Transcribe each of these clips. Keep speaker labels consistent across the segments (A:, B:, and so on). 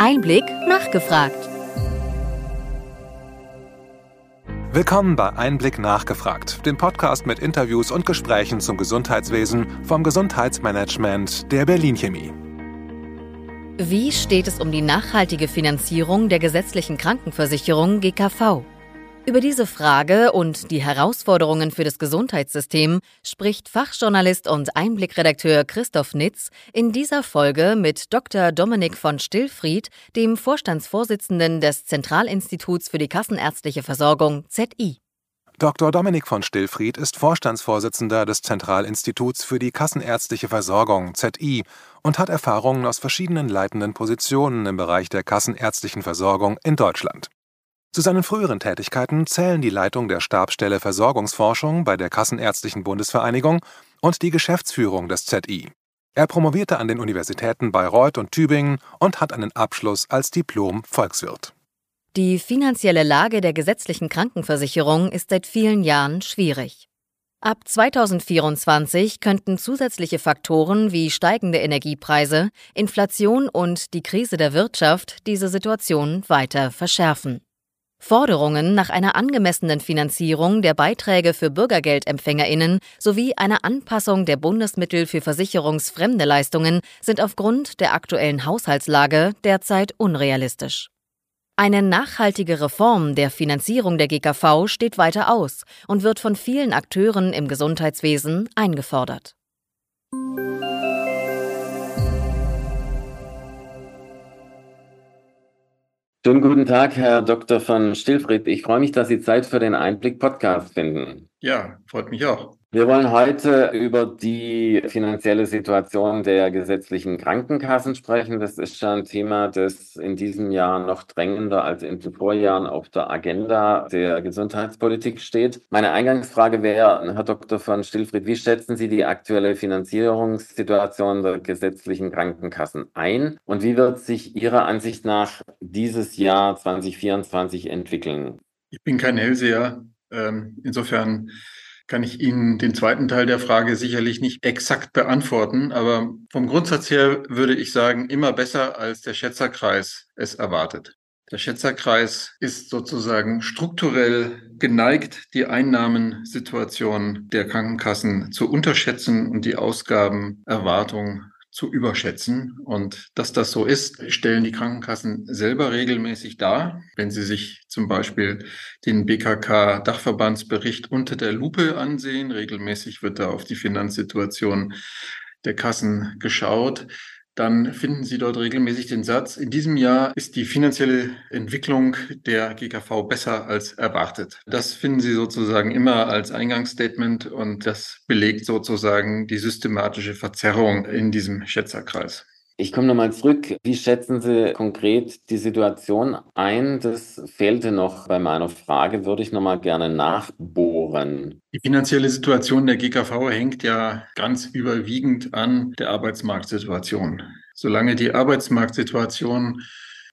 A: Einblick nachgefragt.
B: Willkommen bei Einblick nachgefragt, dem Podcast mit Interviews und Gesprächen zum Gesundheitswesen vom Gesundheitsmanagement der Berlin Chemie.
A: Wie steht es um die nachhaltige Finanzierung der gesetzlichen Krankenversicherung GKV? Über diese Frage und die Herausforderungen für das Gesundheitssystem spricht Fachjournalist und Einblickredakteur Christoph Nitz in dieser Folge mit Dr. Dominik von Stillfried, dem Vorstandsvorsitzenden des Zentralinstituts für die Kassenärztliche Versorgung ZI.
B: Dr. Dominik von Stillfried ist Vorstandsvorsitzender des Zentralinstituts für die Kassenärztliche Versorgung ZI und hat Erfahrungen aus verschiedenen leitenden Positionen im Bereich der kassenärztlichen Versorgung in Deutschland. Zu seinen früheren Tätigkeiten zählen die Leitung der Stabsstelle Versorgungsforschung bei der Kassenärztlichen Bundesvereinigung und die Geschäftsführung des ZI. Er promovierte an den Universitäten Bayreuth und Tübingen und hat einen Abschluss als Diplom-Volkswirt.
A: Die finanzielle Lage der gesetzlichen Krankenversicherung ist seit vielen Jahren schwierig. Ab 2024 könnten zusätzliche Faktoren wie steigende Energiepreise, Inflation und die Krise der Wirtschaft diese Situation weiter verschärfen. Forderungen nach einer angemessenen Finanzierung der Beiträge für Bürgergeldempfängerinnen sowie einer Anpassung der Bundesmittel für versicherungsfremde Leistungen sind aufgrund der aktuellen Haushaltslage derzeit unrealistisch. Eine nachhaltige Reform der Finanzierung der GKV steht weiter aus und wird von vielen Akteuren im Gesundheitswesen eingefordert.
C: Schönen guten Tag, Herr Dr. von Stillfried. Ich freue mich, dass Sie Zeit für den Einblick-Podcast finden.
D: Ja, freut mich auch.
C: Wir wollen heute über die finanzielle Situation der gesetzlichen Krankenkassen sprechen. Das ist schon ein Thema, das in diesem Jahr noch drängender als in den Vorjahren auf der Agenda der Gesundheitspolitik steht. Meine Eingangsfrage wäre, Herr Dr. von Stillfried, wie schätzen Sie die aktuelle Finanzierungssituation der gesetzlichen Krankenkassen ein und wie wird sich Ihrer Ansicht nach dieses Jahr 2024 entwickeln?
D: Ich bin kein Hellseher. Ähm, insofern kann ich Ihnen den zweiten Teil der Frage sicherlich nicht exakt beantworten, aber vom Grundsatz her würde ich sagen, immer besser als der Schätzerkreis es erwartet. Der Schätzerkreis ist sozusagen strukturell geneigt, die Einnahmensituation der Krankenkassen zu unterschätzen und die Ausgabenerwartung zu überschätzen. Und dass das so ist, stellen die Krankenkassen selber regelmäßig dar. Wenn Sie sich zum Beispiel den BKK-Dachverbandsbericht unter der Lupe ansehen, regelmäßig wird da auf die Finanzsituation der Kassen geschaut, dann finden Sie dort regelmäßig den Satz, in diesem Jahr ist die finanzielle Entwicklung der GKV besser als erwartet. Das finden Sie sozusagen immer als Eingangsstatement und das belegt sozusagen die systematische Verzerrung in diesem Schätzerkreis.
C: Ich komme nochmal zurück. Wie schätzen Sie konkret die Situation ein? Das fehlte noch bei meiner Frage, würde ich nochmal gerne nachbohren.
D: Die finanzielle Situation der GKV hängt ja ganz überwiegend an der Arbeitsmarktsituation. Solange die Arbeitsmarktsituation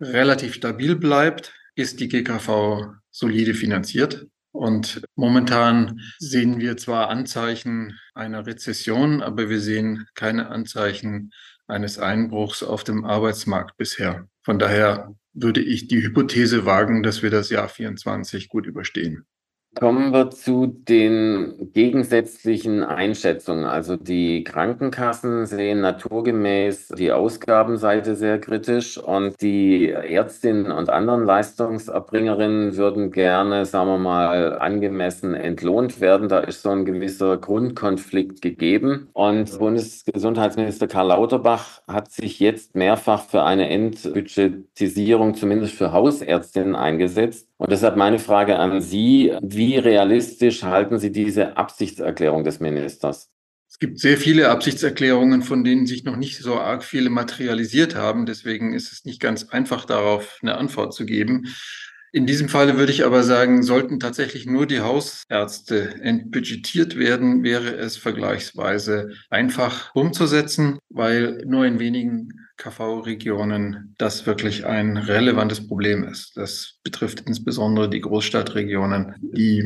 D: relativ stabil bleibt, ist die GKV solide finanziert. Und momentan sehen wir zwar Anzeichen einer Rezession, aber wir sehen keine Anzeichen eines Einbruchs auf dem Arbeitsmarkt bisher. Von daher würde ich die Hypothese wagen, dass wir das Jahr 24 gut überstehen.
C: Kommen wir zu den gegensätzlichen Einschätzungen. Also die Krankenkassen sehen naturgemäß die Ausgabenseite sehr kritisch und die Ärztinnen und anderen Leistungserbringerinnen würden gerne, sagen wir mal, angemessen entlohnt werden. Da ist so ein gewisser Grundkonflikt gegeben. Und Bundesgesundheitsminister Karl Lauterbach hat sich jetzt mehrfach für eine Endbudgetisierung, zumindest für Hausärztinnen, eingesetzt. Und deshalb meine Frage an Sie, wie realistisch halten Sie diese Absichtserklärung des Ministers?
D: Es gibt sehr viele Absichtserklärungen, von denen sich noch nicht so arg viele materialisiert haben. Deswegen ist es nicht ganz einfach, darauf eine Antwort zu geben. In diesem Falle würde ich aber sagen, sollten tatsächlich nur die Hausärzte entbudgetiert werden, wäre es vergleichsweise einfach umzusetzen, weil nur in wenigen KV-Regionen das wirklich ein relevantes Problem ist. Das betrifft insbesondere die Großstadtregionen, die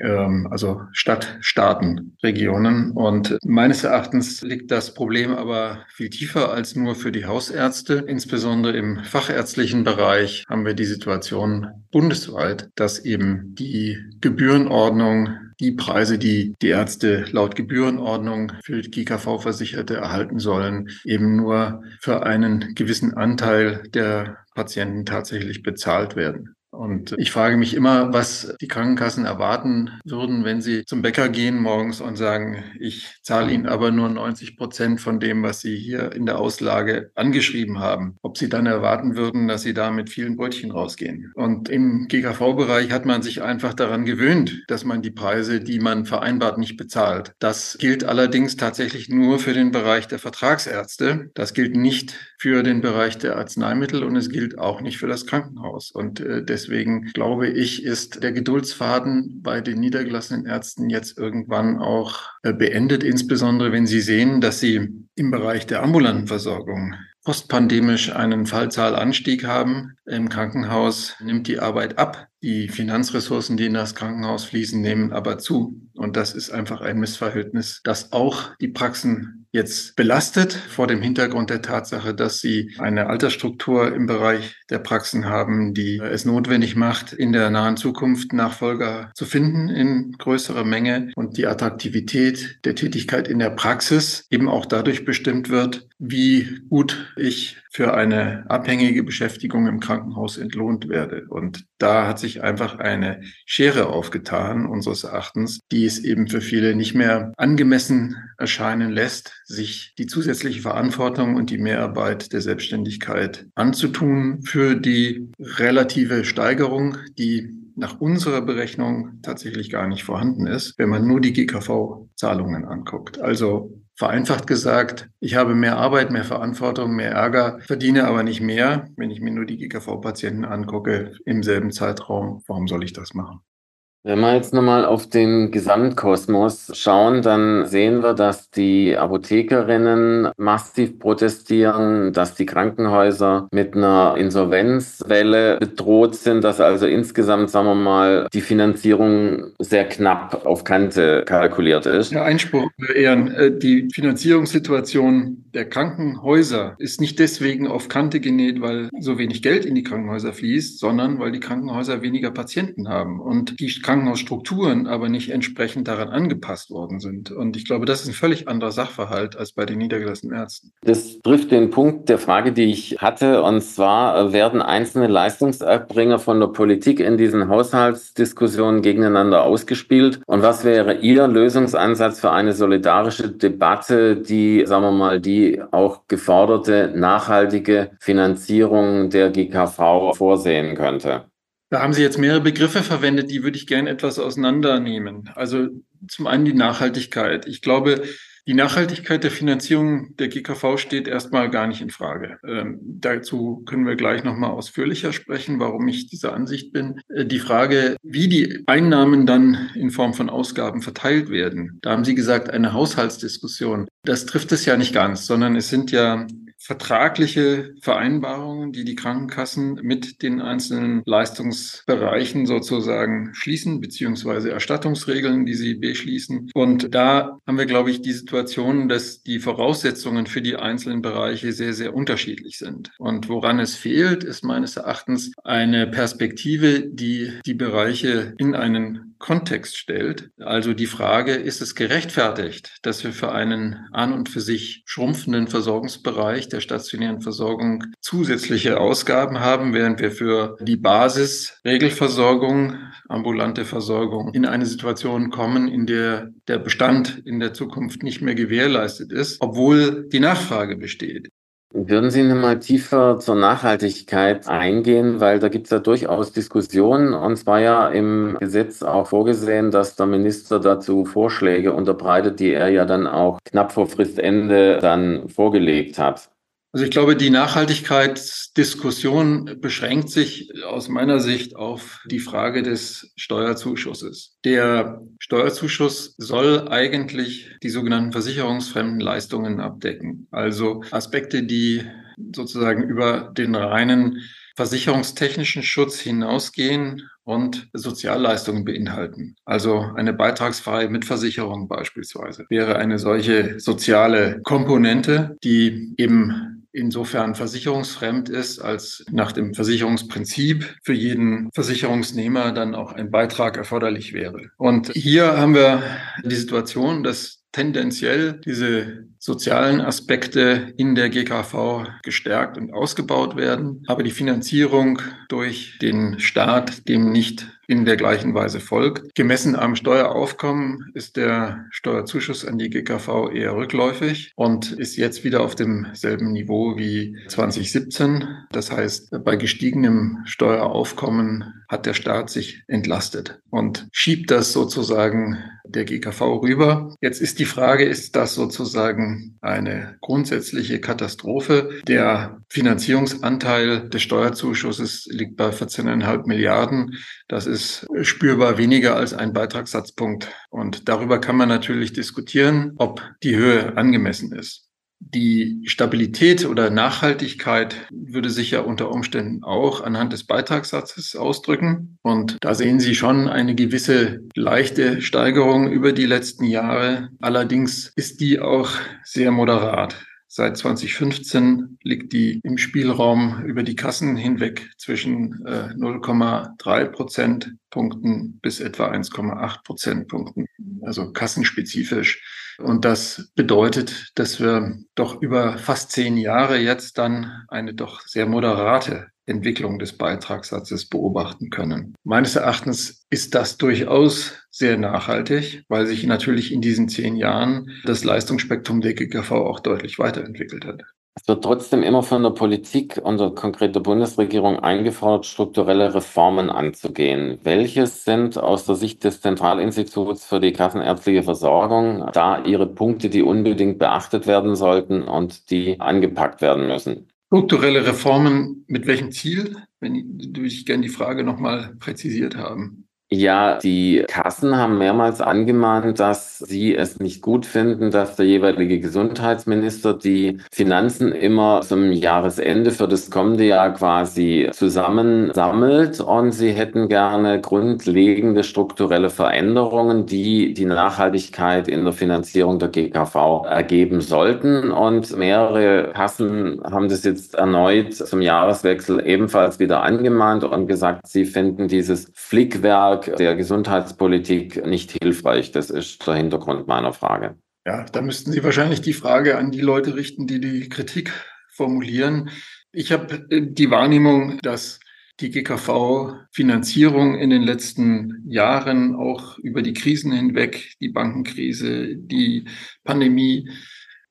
D: ähm, also Stadtstaatenregionen. Und meines Erachtens liegt das Problem aber viel tiefer als nur für die Hausärzte. Insbesondere im fachärztlichen Bereich haben wir die Situation bundesweit, dass eben die Gebührenordnung die Preise, die die Ärzte laut Gebührenordnung für GKV-Versicherte erhalten sollen, eben nur für einen gewissen Anteil der Patienten tatsächlich bezahlt werden. Und ich frage mich immer, was die Krankenkassen erwarten würden, wenn sie zum Bäcker gehen morgens und sagen, ich zahle Ihnen aber nur 90 Prozent von dem, was Sie hier in der Auslage angeschrieben haben. Ob Sie dann erwarten würden, dass Sie da mit vielen Brötchen rausgehen. Und im GKV-Bereich hat man sich einfach daran gewöhnt, dass man die Preise, die man vereinbart, nicht bezahlt. Das gilt allerdings tatsächlich nur für den Bereich der Vertragsärzte. Das gilt nicht für den Bereich der Arzneimittel und es gilt auch nicht für das Krankenhaus. Und äh, Deswegen glaube ich, ist der Geduldsfaden bei den niedergelassenen Ärzten jetzt irgendwann auch äh, beendet, insbesondere wenn sie sehen, dass sie im Bereich der ambulanten Versorgung postpandemisch einen Fallzahlanstieg haben. Im Krankenhaus nimmt die Arbeit ab. Die Finanzressourcen, die in das Krankenhaus fließen, nehmen aber zu. Und das ist einfach ein Missverhältnis, das auch die Praxen jetzt belastet vor dem Hintergrund der Tatsache, dass sie eine Altersstruktur im Bereich der Praxen haben, die es notwendig macht, in der nahen Zukunft Nachfolger zu finden in größerer Menge und die Attraktivität der Tätigkeit in der Praxis eben auch dadurch bestimmt wird, wie gut ich für eine abhängige Beschäftigung im Krankenhaus entlohnt werde. Und da hat sich einfach eine Schere aufgetan, unseres Erachtens, die es eben für viele nicht mehr angemessen erscheinen lässt, sich die zusätzliche Verantwortung und die Mehrarbeit der Selbstständigkeit anzutun für die relative Steigerung, die nach unserer Berechnung tatsächlich gar nicht vorhanden ist, wenn man nur die GKV-Zahlungen anguckt. Also Vereinfacht gesagt, ich habe mehr Arbeit, mehr Verantwortung, mehr Ärger, verdiene aber nicht mehr, wenn ich mir nur die GKV-Patienten angucke im selben Zeitraum. Warum soll ich das machen?
C: Wenn wir jetzt nochmal auf den Gesamtkosmos schauen, dann sehen wir, dass die Apothekerinnen massiv protestieren, dass die Krankenhäuser mit einer Insolvenzwelle bedroht sind, dass also insgesamt, sagen wir mal, die Finanzierung sehr knapp auf Kante kalkuliert ist.
D: Ja, Einspruch, Ehren. Äh, die Finanzierungssituation der Krankenhäuser ist nicht deswegen auf Kante genäht, weil so wenig Geld in die Krankenhäuser fließt, sondern weil die Krankenhäuser weniger Patienten haben. Und die Krankenhausstrukturen aber nicht entsprechend daran angepasst worden sind. Und ich glaube, das ist ein völlig anderer Sachverhalt als bei den niedergelassenen Ärzten.
C: Das trifft den Punkt der Frage, die ich hatte. Und zwar werden einzelne Leistungserbringer von der Politik in diesen Haushaltsdiskussionen gegeneinander ausgespielt. Und was wäre Ihr Lösungsansatz für eine solidarische Debatte, die, sagen wir mal, die auch geforderte nachhaltige Finanzierung der GKV vorsehen könnte?
D: Da haben Sie jetzt mehrere Begriffe verwendet, die würde ich gerne etwas auseinandernehmen. Also zum einen die Nachhaltigkeit. Ich glaube, die Nachhaltigkeit der Finanzierung der GKV steht erstmal gar nicht in Frage. Ähm, dazu können wir gleich nochmal ausführlicher sprechen, warum ich dieser Ansicht bin. Äh, die Frage, wie die Einnahmen dann in Form von Ausgaben verteilt werden, da haben Sie gesagt, eine Haushaltsdiskussion. Das trifft es ja nicht ganz, sondern es sind ja vertragliche Vereinbarungen, die die Krankenkassen mit den einzelnen Leistungsbereichen sozusagen schließen, beziehungsweise Erstattungsregeln, die sie beschließen. Und da haben wir, glaube ich, die Situation, dass die Voraussetzungen für die einzelnen Bereiche sehr, sehr unterschiedlich sind. Und woran es fehlt, ist meines Erachtens eine Perspektive, die die Bereiche in einen Kontext stellt. Also die Frage, ist es gerechtfertigt, dass wir für einen an und für sich schrumpfenden Versorgungsbereich der stationären Versorgung zusätzliche Ausgaben haben, während wir für die Basis Regelversorgung, ambulante Versorgung in eine Situation kommen, in der der Bestand in der Zukunft nicht mehr gewährleistet ist, obwohl die Nachfrage besteht.
C: Würden Sie nochmal tiefer zur Nachhaltigkeit eingehen, weil da gibt es ja durchaus Diskussionen und zwar ja im Gesetz auch vorgesehen, dass der Minister dazu Vorschläge unterbreitet, die er ja dann auch knapp vor Fristende dann vorgelegt hat.
D: Also ich glaube, die Nachhaltigkeitsdiskussion beschränkt sich aus meiner Sicht auf die Frage des Steuerzuschusses. Der Steuerzuschuss soll eigentlich die sogenannten versicherungsfremden Leistungen abdecken. Also Aspekte, die sozusagen über den reinen versicherungstechnischen Schutz hinausgehen und Sozialleistungen beinhalten. Also eine beitragsfreie Mitversicherung beispielsweise wäre eine solche soziale Komponente, die eben insofern versicherungsfremd ist, als nach dem Versicherungsprinzip für jeden Versicherungsnehmer dann auch ein Beitrag erforderlich wäre. Und hier haben wir die Situation, dass tendenziell diese sozialen Aspekte in der GKV gestärkt und ausgebaut werden, aber die Finanzierung durch den Staat dem nicht in der gleichen Weise folgt. Gemessen am Steueraufkommen ist der Steuerzuschuss an die GKV eher rückläufig und ist jetzt wieder auf demselben Niveau wie 2017. Das heißt, bei gestiegenem Steueraufkommen hat der Staat sich entlastet und schiebt das sozusagen der GKV rüber. Jetzt ist die Frage, ist das sozusagen eine grundsätzliche Katastrophe? Der Finanzierungsanteil des Steuerzuschusses liegt bei 14,5 Milliarden. Das ist spürbar weniger als ein Beitragssatzpunkt. Und darüber kann man natürlich diskutieren, ob die Höhe angemessen ist. Die Stabilität oder Nachhaltigkeit würde sich ja unter Umständen auch anhand des Beitragssatzes ausdrücken. Und da sehen Sie schon eine gewisse leichte Steigerung über die letzten Jahre. Allerdings ist die auch sehr moderat. Seit 2015 liegt die im Spielraum über die Kassen hinweg zwischen äh, 0,3 Prozentpunkten bis etwa 1,8 Prozentpunkten, also kassenspezifisch. Und das bedeutet, dass wir doch über fast zehn Jahre jetzt dann eine doch sehr moderate Entwicklung des Beitragssatzes beobachten können. Meines Erachtens ist das durchaus sehr nachhaltig, weil sich natürlich in diesen zehn Jahren das Leistungsspektrum der GKV auch deutlich weiterentwickelt hat.
C: Es wird trotzdem immer von der Politik und der konkreten Bundesregierung eingefordert, strukturelle Reformen anzugehen. Welches sind aus der Sicht des Zentralinstituts für die kassenärztliche Versorgung da Ihre Punkte, die unbedingt beachtet werden sollten und die angepackt werden müssen?
D: Strukturelle Reformen mit welchem Ziel? Wenn würde ich gerne die Frage nochmal präzisiert haben.
C: Ja, die Kassen haben mehrmals angemahnt, dass sie es nicht gut finden, dass der jeweilige Gesundheitsminister die Finanzen immer zum Jahresende für das kommende Jahr quasi zusammensammelt und sie hätten gerne grundlegende strukturelle Veränderungen, die die Nachhaltigkeit in der Finanzierung der GKV ergeben sollten. Und mehrere Kassen haben das jetzt erneut zum Jahreswechsel ebenfalls wieder angemahnt und gesagt, sie finden dieses Flickwerk der Gesundheitspolitik nicht hilfreich. Das ist der Hintergrund meiner Frage.
D: Ja, da müssten Sie wahrscheinlich die Frage an die Leute richten, die die Kritik formulieren. Ich habe äh, die Wahrnehmung, dass die GKV-Finanzierung in den letzten Jahren auch über die Krisen hinweg, die Bankenkrise, die Pandemie,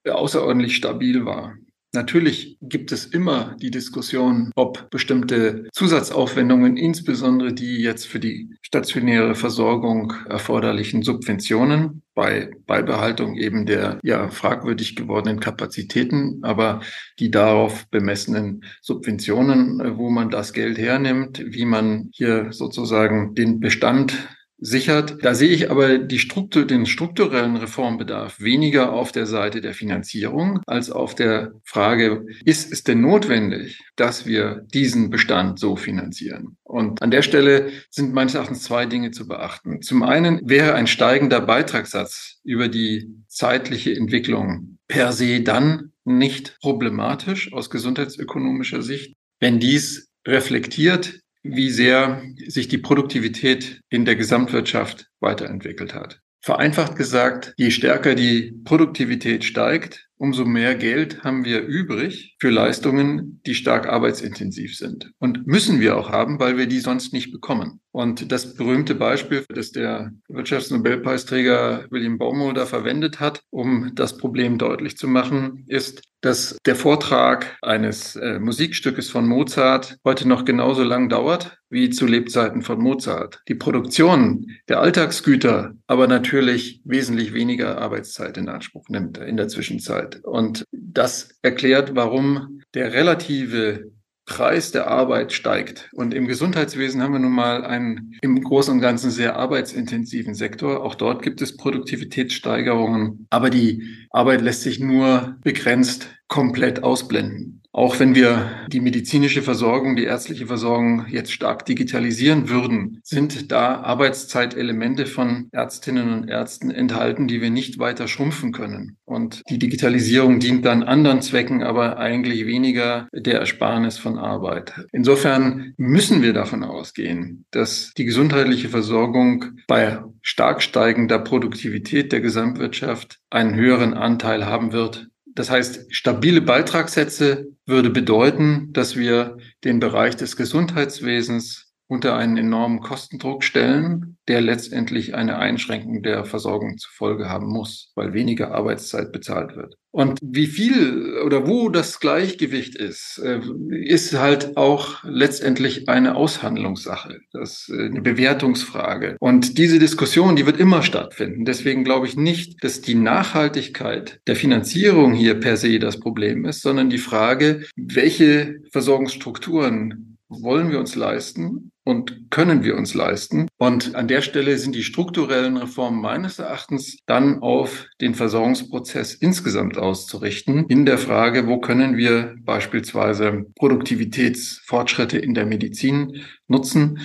D: außerordentlich stabil war. Natürlich gibt es immer die Diskussion, ob bestimmte Zusatzaufwendungen, insbesondere die jetzt für die stationäre Versorgung erforderlichen Subventionen, bei Beibehaltung eben der ja fragwürdig gewordenen Kapazitäten, aber die darauf bemessenen Subventionen, wo man das Geld hernimmt, wie man hier sozusagen den Bestand sichert. Da sehe ich aber die Struktur, den strukturellen Reformbedarf weniger auf der Seite der Finanzierung als auf der Frage, ist es denn notwendig, dass wir diesen Bestand so finanzieren? Und an der Stelle sind meines Erachtens zwei Dinge zu beachten. Zum einen wäre ein steigender Beitragssatz über die zeitliche Entwicklung per se dann nicht problematisch aus gesundheitsökonomischer Sicht, wenn dies reflektiert wie sehr sich die Produktivität in der Gesamtwirtschaft weiterentwickelt hat. Vereinfacht gesagt, je stärker die Produktivität steigt, umso mehr Geld haben wir übrig für Leistungen, die stark arbeitsintensiv sind. Und müssen wir auch haben, weil wir die sonst nicht bekommen. Und das berühmte Beispiel, das der Wirtschaftsnobelpreisträger William Baumholder verwendet hat, um das Problem deutlich zu machen, ist, dass der Vortrag eines äh, Musikstückes von Mozart heute noch genauso lang dauert wie zu Lebzeiten von Mozart. Die Produktion der Alltagsgüter aber natürlich wesentlich weniger Arbeitszeit in Anspruch nimmt in der Zwischenzeit. Und das erklärt, warum der relative Preis der Arbeit steigt. Und im Gesundheitswesen haben wir nun mal einen im Großen und Ganzen sehr arbeitsintensiven Sektor. Auch dort gibt es Produktivitätssteigerungen, aber die Arbeit lässt sich nur begrenzt komplett ausblenden. Auch wenn wir die medizinische Versorgung, die ärztliche Versorgung jetzt stark digitalisieren würden, sind da Arbeitszeitelemente von Ärztinnen und Ärzten enthalten, die wir nicht weiter schrumpfen können. Und die Digitalisierung dient dann anderen Zwecken, aber eigentlich weniger der Ersparnis von Arbeit. Insofern müssen wir davon ausgehen, dass die gesundheitliche Versorgung bei stark steigender Produktivität der Gesamtwirtschaft einen höheren Anteil haben wird das heißt, stabile Beitragssätze würde bedeuten, dass wir den Bereich des Gesundheitswesens unter einen enormen Kostendruck stellen, der letztendlich eine Einschränkung der Versorgung zur Folge haben muss, weil weniger Arbeitszeit bezahlt wird. Und wie viel oder wo das Gleichgewicht ist, äh, ist halt auch letztendlich eine Aushandlungssache, das ist eine Bewertungsfrage. Und diese Diskussion, die wird immer stattfinden. Deswegen glaube ich nicht, dass die Nachhaltigkeit der Finanzierung hier per se das Problem ist, sondern die Frage, welche Versorgungsstrukturen wollen wir uns leisten und können wir uns leisten. Und an der Stelle sind die strukturellen Reformen meines Erachtens dann auf den Versorgungsprozess insgesamt auszurichten, in der Frage, wo können wir beispielsweise Produktivitätsfortschritte in der Medizin nutzen.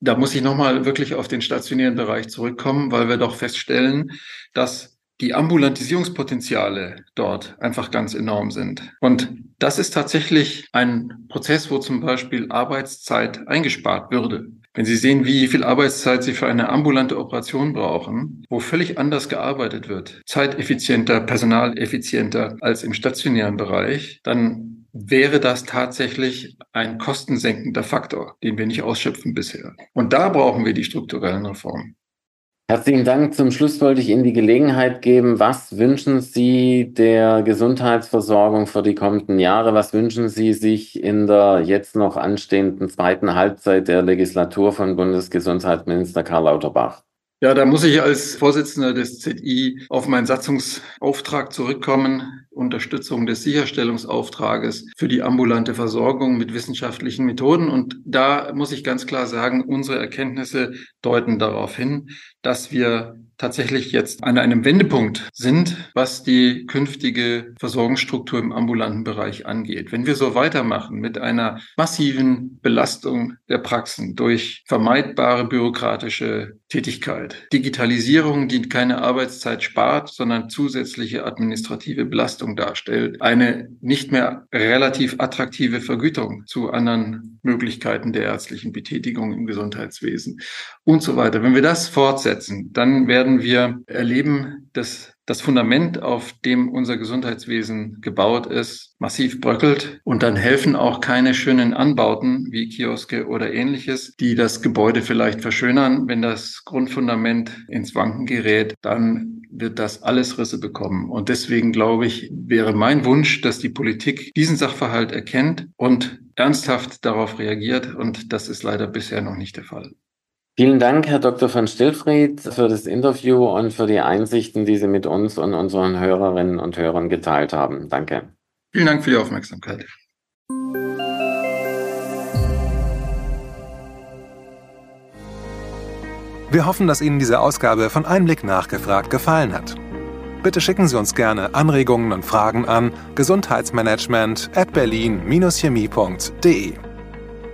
D: Da muss ich nochmal wirklich auf den stationären Bereich zurückkommen, weil wir doch feststellen, dass die Ambulantisierungspotenziale dort einfach ganz enorm sind. Und das ist tatsächlich ein Prozess, wo zum Beispiel Arbeitszeit eingespart würde. Wenn Sie sehen, wie viel Arbeitszeit Sie für eine ambulante Operation brauchen, wo völlig anders gearbeitet wird, zeiteffizienter, personaleffizienter als im stationären Bereich, dann wäre das tatsächlich ein kostensenkender Faktor, den wir nicht ausschöpfen bisher. Und da brauchen wir die strukturellen Reformen.
C: Herzlichen Dank. Zum Schluss wollte ich Ihnen die Gelegenheit geben. Was wünschen Sie der Gesundheitsversorgung für die kommenden Jahre? Was wünschen Sie sich in der jetzt noch anstehenden zweiten Halbzeit der Legislatur von Bundesgesundheitsminister Karl Lauterbach?
D: Ja, da muss ich als Vorsitzender des ZI auf meinen Satzungsauftrag zurückkommen. Unterstützung des Sicherstellungsauftrages für die ambulante Versorgung mit wissenschaftlichen Methoden. Und da muss ich ganz klar sagen, unsere Erkenntnisse deuten darauf hin, dass wir tatsächlich jetzt an einem Wendepunkt sind, was die künftige Versorgungsstruktur im ambulanten Bereich angeht. Wenn wir so weitermachen mit einer massiven Belastung der Praxen durch vermeidbare bürokratische Tätigkeit, Digitalisierung, die keine Arbeitszeit spart, sondern zusätzliche administrative Belastung darstellt, eine nicht mehr relativ attraktive Vergütung zu anderen Möglichkeiten der ärztlichen Betätigung im Gesundheitswesen und so weiter. Wenn wir das fortsetzen, dann werden wir erleben, dass das Fundament, auf dem unser Gesundheitswesen gebaut ist, massiv bröckelt. Und dann helfen auch keine schönen Anbauten wie Kioske oder ähnliches, die das Gebäude vielleicht verschönern. Wenn das Grundfundament ins Wanken gerät, dann wird das alles Risse bekommen. Und deswegen glaube ich, wäre mein Wunsch, dass die Politik diesen Sachverhalt erkennt und ernsthaft darauf reagiert. Und das ist leider bisher noch nicht der Fall.
C: Vielen Dank, Herr Dr. von Stillfried, für das Interview und für die Einsichten, die Sie mit uns und unseren Hörerinnen und Hörern geteilt haben. Danke.
D: Vielen Dank für die Aufmerksamkeit.
B: Wir hoffen, dass Ihnen diese Ausgabe von Einblick nachgefragt gefallen hat. Bitte schicken Sie uns gerne Anregungen und Fragen an gesundheitsmanagement at berlin-chemie.de.